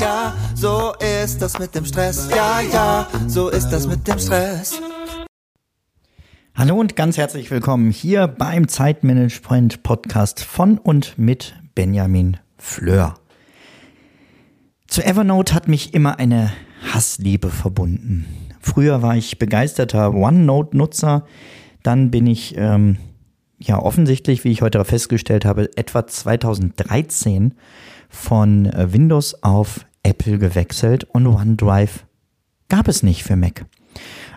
ja, so ist das mit dem Stress. Ja, ja, so ist das mit dem Stress. Hallo und ganz herzlich willkommen hier beim Zeitmanagement Podcast von und mit Benjamin Fleur. Zu Evernote hat mich immer eine Hassliebe verbunden. Früher war ich begeisterter OneNote-Nutzer, dann bin ich ähm, ja offensichtlich, wie ich heute festgestellt habe, etwa 2013 von äh, Windows auf Apple gewechselt und OneDrive gab es nicht für Mac.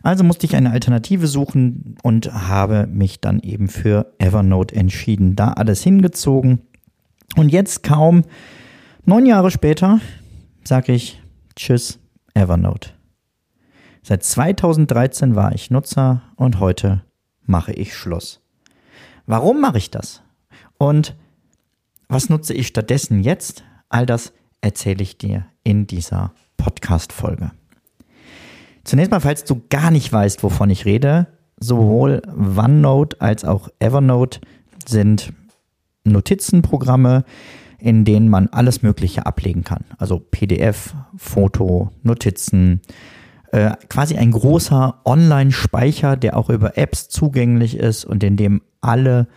Also musste ich eine Alternative suchen und habe mich dann eben für Evernote entschieden. Da alles hingezogen. Und jetzt kaum neun Jahre später sage ich Tschüss, Evernote. Seit 2013 war ich Nutzer und heute mache ich Schluss. Warum mache ich das? Und was nutze ich stattdessen jetzt? All das erzähle ich dir in dieser Podcast-Folge. Zunächst mal, falls du gar nicht weißt, wovon ich rede, sowohl OneNote als auch Evernote sind Notizenprogramme, in denen man alles Mögliche ablegen kann. Also PDF, Foto, Notizen, äh, quasi ein großer Online-Speicher, der auch über Apps zugänglich ist und in dem alle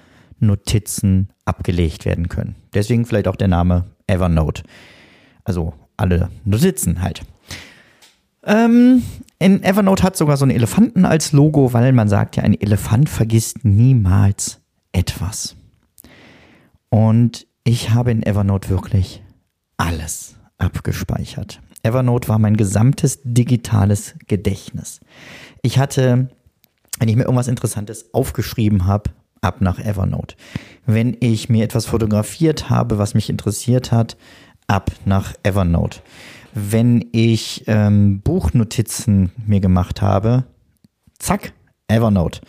Notizen abgelegt werden können. Deswegen vielleicht auch der Name Evernote. Also alle Notizen halt. Ähm, in Evernote hat sogar so einen Elefanten als Logo, weil man sagt ja, ein Elefant vergisst niemals etwas. Und ich habe in Evernote wirklich alles abgespeichert. Evernote war mein gesamtes digitales Gedächtnis. Ich hatte, wenn ich mir irgendwas Interessantes aufgeschrieben habe, ab nach Evernote. Wenn ich mir etwas fotografiert habe, was mich interessiert hat, ab nach Evernote. Wenn ich ähm, Buchnotizen mir gemacht habe, zack, Evernote.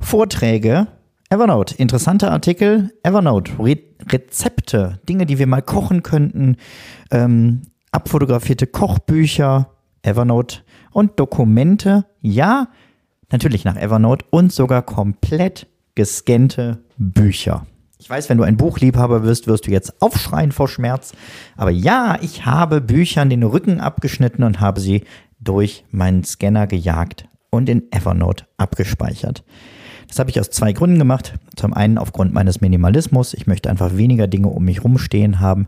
Vorträge, Evernote. Interessante Artikel, Evernote. Re Rezepte, Dinge, die wir mal kochen könnten, ähm, abfotografierte Kochbücher, Evernote und Dokumente, ja, natürlich nach Evernote und sogar komplett gescannte Bücher. Ich weiß, wenn du ein Buchliebhaber wirst, wirst du jetzt aufschreien vor Schmerz. Aber ja, ich habe Büchern den Rücken abgeschnitten und habe sie durch meinen Scanner gejagt und in Evernote abgespeichert. Das habe ich aus zwei Gründen gemacht. Zum einen aufgrund meines Minimalismus. Ich möchte einfach weniger Dinge um mich rumstehen haben.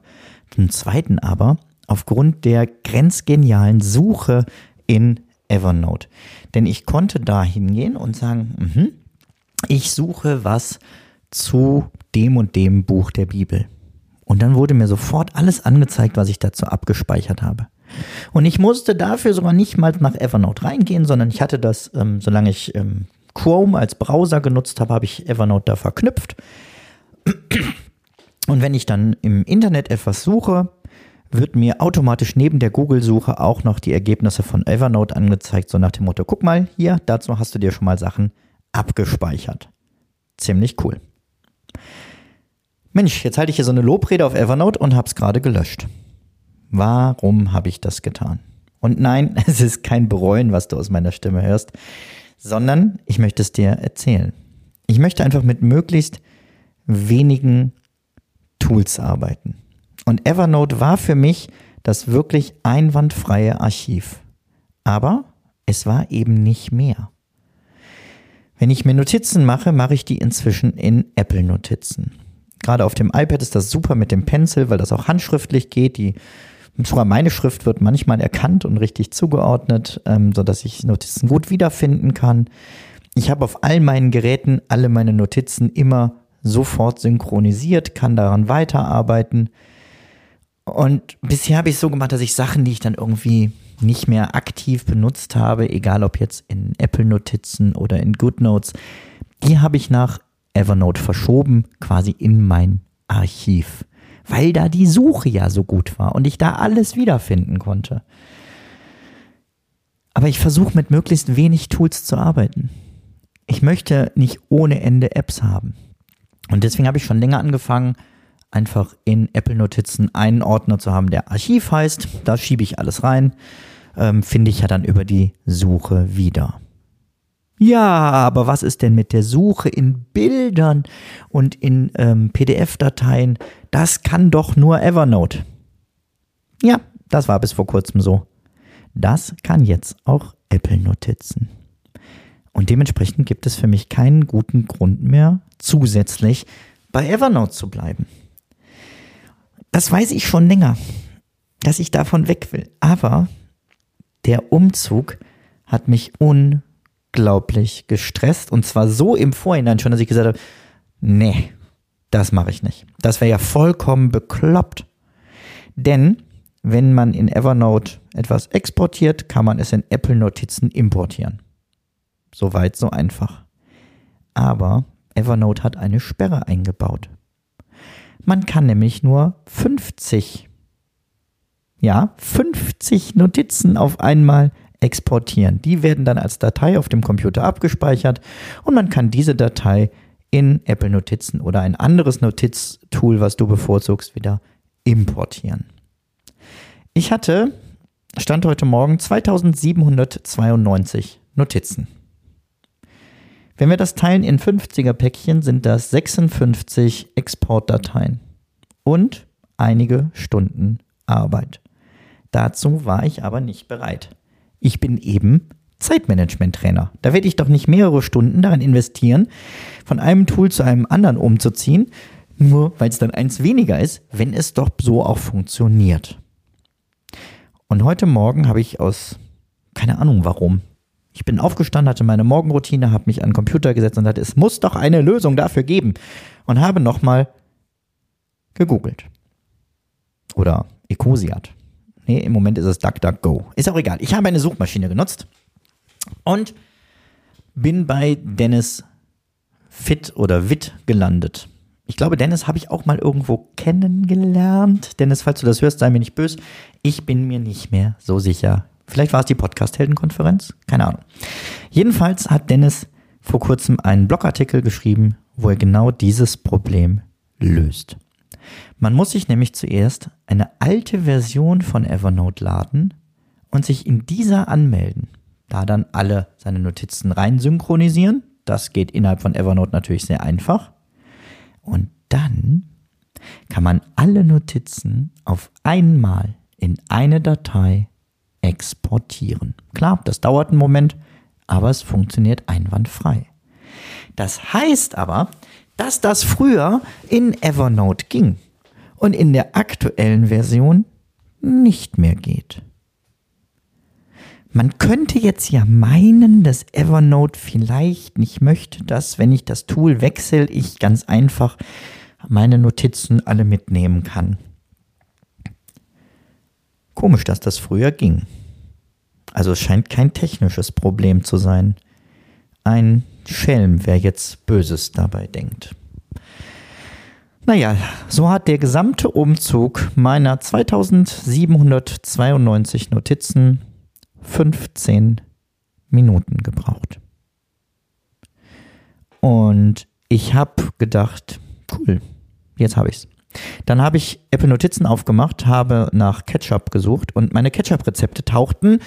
Zum zweiten aber aufgrund der grenzgenialen Suche in Evernote. Denn ich konnte da hingehen und sagen, mh, ich suche was zu dem und dem Buch der Bibel. Und dann wurde mir sofort alles angezeigt, was ich dazu abgespeichert habe. Und ich musste dafür sogar nicht mal nach Evernote reingehen, sondern ich hatte das, ähm, solange ich ähm, Chrome als Browser genutzt habe, habe ich Evernote da verknüpft. Und wenn ich dann im Internet etwas suche, wird mir automatisch neben der Google-Suche auch noch die Ergebnisse von Evernote angezeigt, so nach dem Motto, guck mal hier, dazu hast du dir schon mal Sachen abgespeichert. Ziemlich cool. Mensch, jetzt halte ich hier so eine Lobrede auf Evernote und habe es gerade gelöscht. Warum habe ich das getan? Und nein, es ist kein Bereuen, was du aus meiner Stimme hörst, sondern ich möchte es dir erzählen. Ich möchte einfach mit möglichst wenigen Tools arbeiten. Und Evernote war für mich das wirklich einwandfreie Archiv. Aber es war eben nicht mehr. Wenn ich mir Notizen mache, mache ich die inzwischen in Apple Notizen. Gerade auf dem iPad ist das super mit dem Pencil, weil das auch handschriftlich geht. Die, sogar meine Schrift wird manchmal erkannt und richtig zugeordnet, ähm, sodass ich Notizen gut wiederfinden kann. Ich habe auf all meinen Geräten alle meine Notizen immer sofort synchronisiert, kann daran weiterarbeiten. Und bisher habe ich es so gemacht, dass ich Sachen, die ich dann irgendwie nicht mehr aktiv benutzt habe, egal ob jetzt in Apple-Notizen oder in GoodNotes, die habe ich nach Evernote verschoben, quasi in mein Archiv, weil da die Suche ja so gut war und ich da alles wiederfinden konnte. Aber ich versuche mit möglichst wenig Tools zu arbeiten. Ich möchte nicht ohne Ende Apps haben. Und deswegen habe ich schon länger angefangen, einfach in Apple Notizen einen Ordner zu haben, der Archiv heißt. Da schiebe ich alles rein. Ähm, Finde ich ja dann über die Suche wieder. Ja, aber was ist denn mit der Suche in Bildern und in ähm, PDF-Dateien? Das kann doch nur Evernote. Ja, Das war bis vor kurzem so. Das kann jetzt auch Apple Notizen. Und dementsprechend gibt es für mich keinen guten Grund mehr, zusätzlich bei Evernote zu bleiben. Das weiß ich schon länger, dass ich davon weg will. Aber der Umzug hat mich unglaublich gestresst. Und zwar so im Vorhinein schon, dass ich gesagt habe, nee, das mache ich nicht. Das wäre ja vollkommen bekloppt. Denn wenn man in Evernote etwas exportiert, kann man es in Apple Notizen importieren. Soweit, so einfach. Aber Evernote hat eine Sperre eingebaut. Man kann nämlich nur 50, ja, 50 Notizen auf einmal exportieren. Die werden dann als Datei auf dem Computer abgespeichert und man kann diese Datei in Apple Notizen oder ein anderes Notiztool, was du bevorzugst, wieder importieren. Ich hatte, stand heute Morgen, 2792 Notizen. Wenn wir das teilen in 50er Päckchen, sind das 56 Exportdateien und einige Stunden Arbeit. Dazu war ich aber nicht bereit. Ich bin eben Zeitmanagement-Trainer. Da werde ich doch nicht mehrere Stunden darin investieren, von einem Tool zu einem anderen umzuziehen, nur weil es dann eins weniger ist, wenn es doch so auch funktioniert. Und heute Morgen habe ich aus, keine Ahnung warum, ich bin aufgestanden, hatte meine Morgenroutine, habe mich an den Computer gesetzt und dachte, es muss doch eine Lösung dafür geben. Und habe nochmal gegoogelt. Oder Ecosiat. Nee, im Moment ist es DuckDuckGo. Ist auch egal. Ich habe eine Suchmaschine genutzt und bin bei Dennis Fit oder Witt gelandet. Ich glaube, Dennis habe ich auch mal irgendwo kennengelernt. Dennis, falls du das hörst, sei mir nicht böse. Ich bin mir nicht mehr so sicher. Vielleicht war es die Podcast-Heldenkonferenz? Keine Ahnung. Jedenfalls hat Dennis vor kurzem einen Blogartikel geschrieben, wo er genau dieses Problem löst. Man muss sich nämlich zuerst eine alte Version von Evernote laden und sich in dieser anmelden da dann alle seine Notizen rein synchronisieren. Das geht innerhalb von Evernote natürlich sehr einfach. Und dann kann man alle Notizen auf einmal in eine Datei exportieren. Klar, das dauert einen Moment, aber es funktioniert einwandfrei. Das heißt aber, dass das früher in Evernote ging und in der aktuellen Version nicht mehr geht. Man könnte jetzt ja meinen, dass Evernote vielleicht nicht möchte, dass, wenn ich das Tool wechsle, ich ganz einfach meine Notizen alle mitnehmen kann. Komisch, dass das früher ging. Also es scheint kein technisches Problem zu sein. Ein Schelm, wer jetzt Böses dabei denkt. Naja, so hat der gesamte Umzug meiner 2792 Notizen 15 Minuten gebraucht. Und ich habe gedacht, cool, jetzt habe ich's. Dann habe ich Apple Notizen aufgemacht, habe nach Ketchup gesucht und meine Ketchup-Rezepte tauchten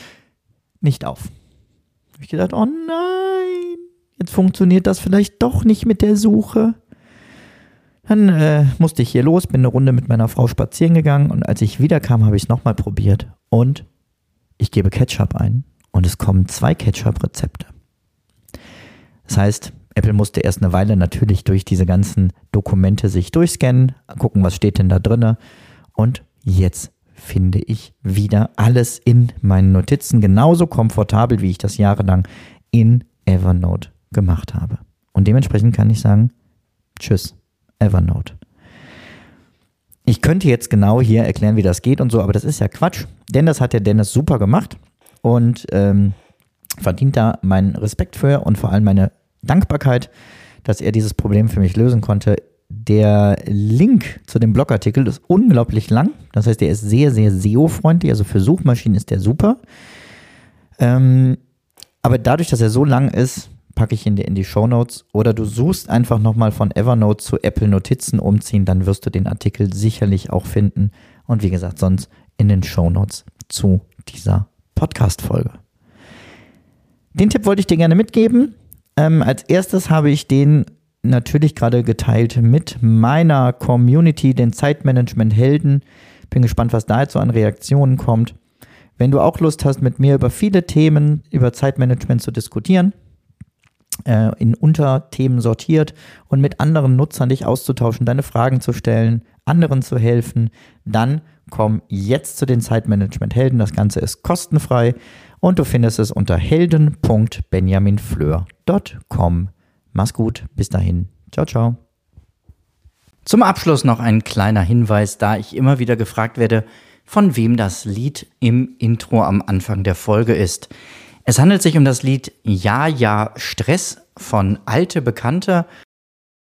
nicht auf. Habe ich gedacht, oh nein, jetzt funktioniert das vielleicht doch nicht mit der Suche. Dann äh, musste ich hier los, bin eine Runde mit meiner Frau spazieren gegangen und als ich wiederkam, habe ich es nochmal probiert und ich gebe Ketchup ein und es kommen zwei Ketchup-Rezepte. Das heißt, Apple musste erst eine Weile natürlich durch diese ganzen Dokumente sich durchscannen, gucken, was steht denn da drinne. Und jetzt finde ich wieder alles in meinen Notizen genauso komfortabel, wie ich das jahrelang in Evernote gemacht habe. Und dementsprechend kann ich sagen, tschüss, Evernote. Ich könnte jetzt genau hier erklären, wie das geht und so, aber das ist ja Quatsch, denn das hat der Dennis super gemacht und ähm, verdient da meinen Respekt für und vor allem meine Dankbarkeit, dass er dieses Problem für mich lösen konnte. Der Link zu dem Blogartikel ist unglaublich lang. Das heißt, der ist sehr, sehr SEO-freundlich. Also für Suchmaschinen ist der super. Ähm, aber dadurch, dass er so lang ist, packe ich ihn dir in die Show Notes. Oder du suchst einfach nochmal von Evernote zu Apple Notizen umziehen, dann wirst du den Artikel sicherlich auch finden. Und wie gesagt, sonst in den Show Notes zu dieser Podcast-Folge. Den Tipp wollte ich dir gerne mitgeben. Ähm, als erstes habe ich den natürlich gerade geteilt mit meiner Community, den Zeitmanagement-Helden, Bin gespannt, was da jetzt so an Reaktionen kommt. Wenn du auch Lust hast, mit mir über viele Themen, über Zeitmanagement zu diskutieren, äh, in Unterthemen sortiert und mit anderen Nutzern dich auszutauschen, deine Fragen zu stellen, anderen zu helfen, dann komm jetzt zu den Zeitmanagement-Helden. Das Ganze ist kostenfrei und du findest es unter helden.benjaminfleur.com. Mach's gut, bis dahin. Ciao, ciao. Zum Abschluss noch ein kleiner Hinweis, da ich immer wieder gefragt werde, von wem das Lied im Intro am Anfang der Folge ist. Es handelt sich um das Lied Ja, ja, Stress von Alte Bekannte